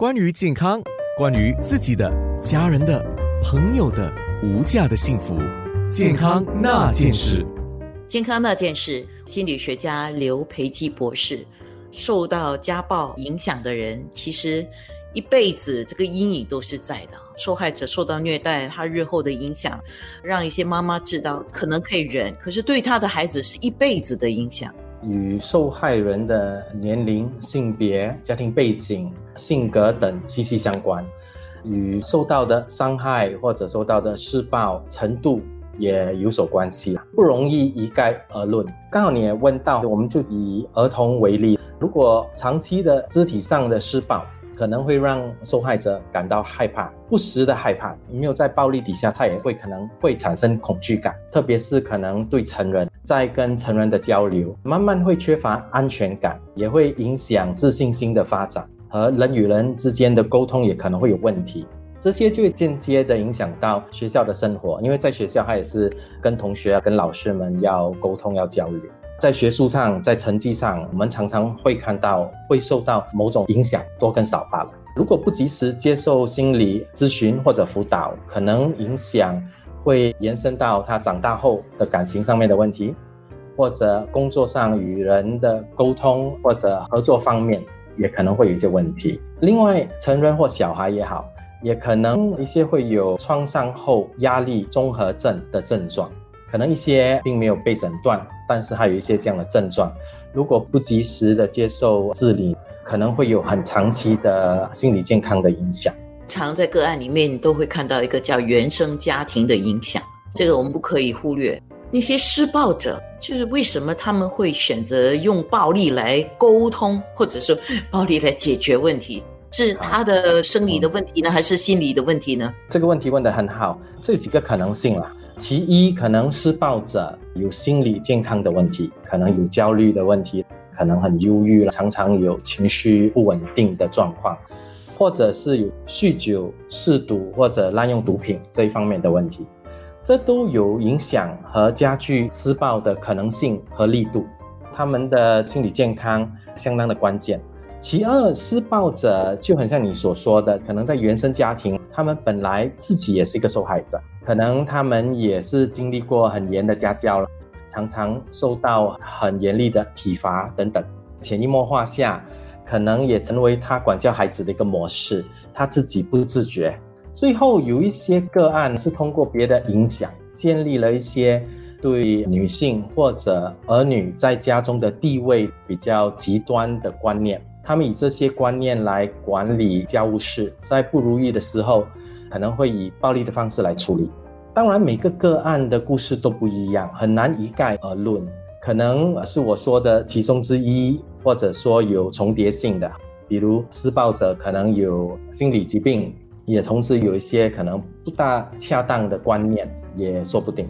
关于健康，关于自己的、家人的、朋友的无价的幸福，健康那件事。健康那件事，心理学家刘培基博士，受到家暴影响的人，其实一辈子这个阴影都是在的。受害者受到虐待，他日后的影响，让一些妈妈知道可能可以忍，可是对他的孩子是一辈子的影响。与受害人的年龄、性别、家庭背景、性格等息息相关，与受到的伤害或者受到的施暴程度也有所关系不容易一概而论。刚好你也问到，我们就以儿童为例，如果长期的肢体上的施暴。可能会让受害者感到害怕，不时的害怕。没有在暴力底下，他也会可能会产生恐惧感，特别是可能对成人在跟成人的交流，慢慢会缺乏安全感，也会影响自信心的发展，和人与人之间的沟通也可能会有问题。这些就会间接的影响到学校的生活，因为在学校他也是跟同学、跟老师们要沟通、要交流。在学术上，在成绩上，我们常常会看到会受到某种影响，多跟少罢了。如果不及时接受心理咨询或者辅导，可能影响会延伸到他长大后的感情上面的问题，或者工作上与人的沟通或者合作方面也可能会有一些问题。另外，成人或小孩也好，也可能一些会有创伤后压力综合症的症状。可能一些并没有被诊断，但是还有一些这样的症状，如果不及时的接受治理，可能会有很长期的心理健康的影响。常在个案里面，你都会看到一个叫原生家庭的影响，这个我们不可以忽略。那些施暴者，就是为什么他们会选择用暴力来沟通，或者说暴力来解决问题？是他的生理的问题呢，还是心理的问题呢？这个问题问得很好，这有几个可能性啦。其一，可能施暴者有心理健康的问题，可能有焦虑的问题，可能很忧郁常常有情绪不稳定的状况，或者是有酗酒、嗜赌或者滥用毒品这一方面的问题，这都有影响和加剧施暴的可能性和力度。他们的心理健康相当的关键。其二，施暴者就很像你所说的，可能在原生家庭，他们本来自己也是一个受害者，可能他们也是经历过很严的家教了，常常受到很严厉的体罚等等，潜移默化下，可能也成为他管教孩子的一个模式，他自己不自觉。最后有一些个案是通过别的影响，建立了一些对女性或者儿女在家中的地位比较极端的观念。他们以这些观念来管理家务事，在不如意的时候，可能会以暴力的方式来处理。当然，每个个案的故事都不一样，很难一概而论。可能是我说的其中之一，或者说有重叠性的，比如施暴者可能有心理疾病，也同时有一些可能不大恰当的观念，也说不定。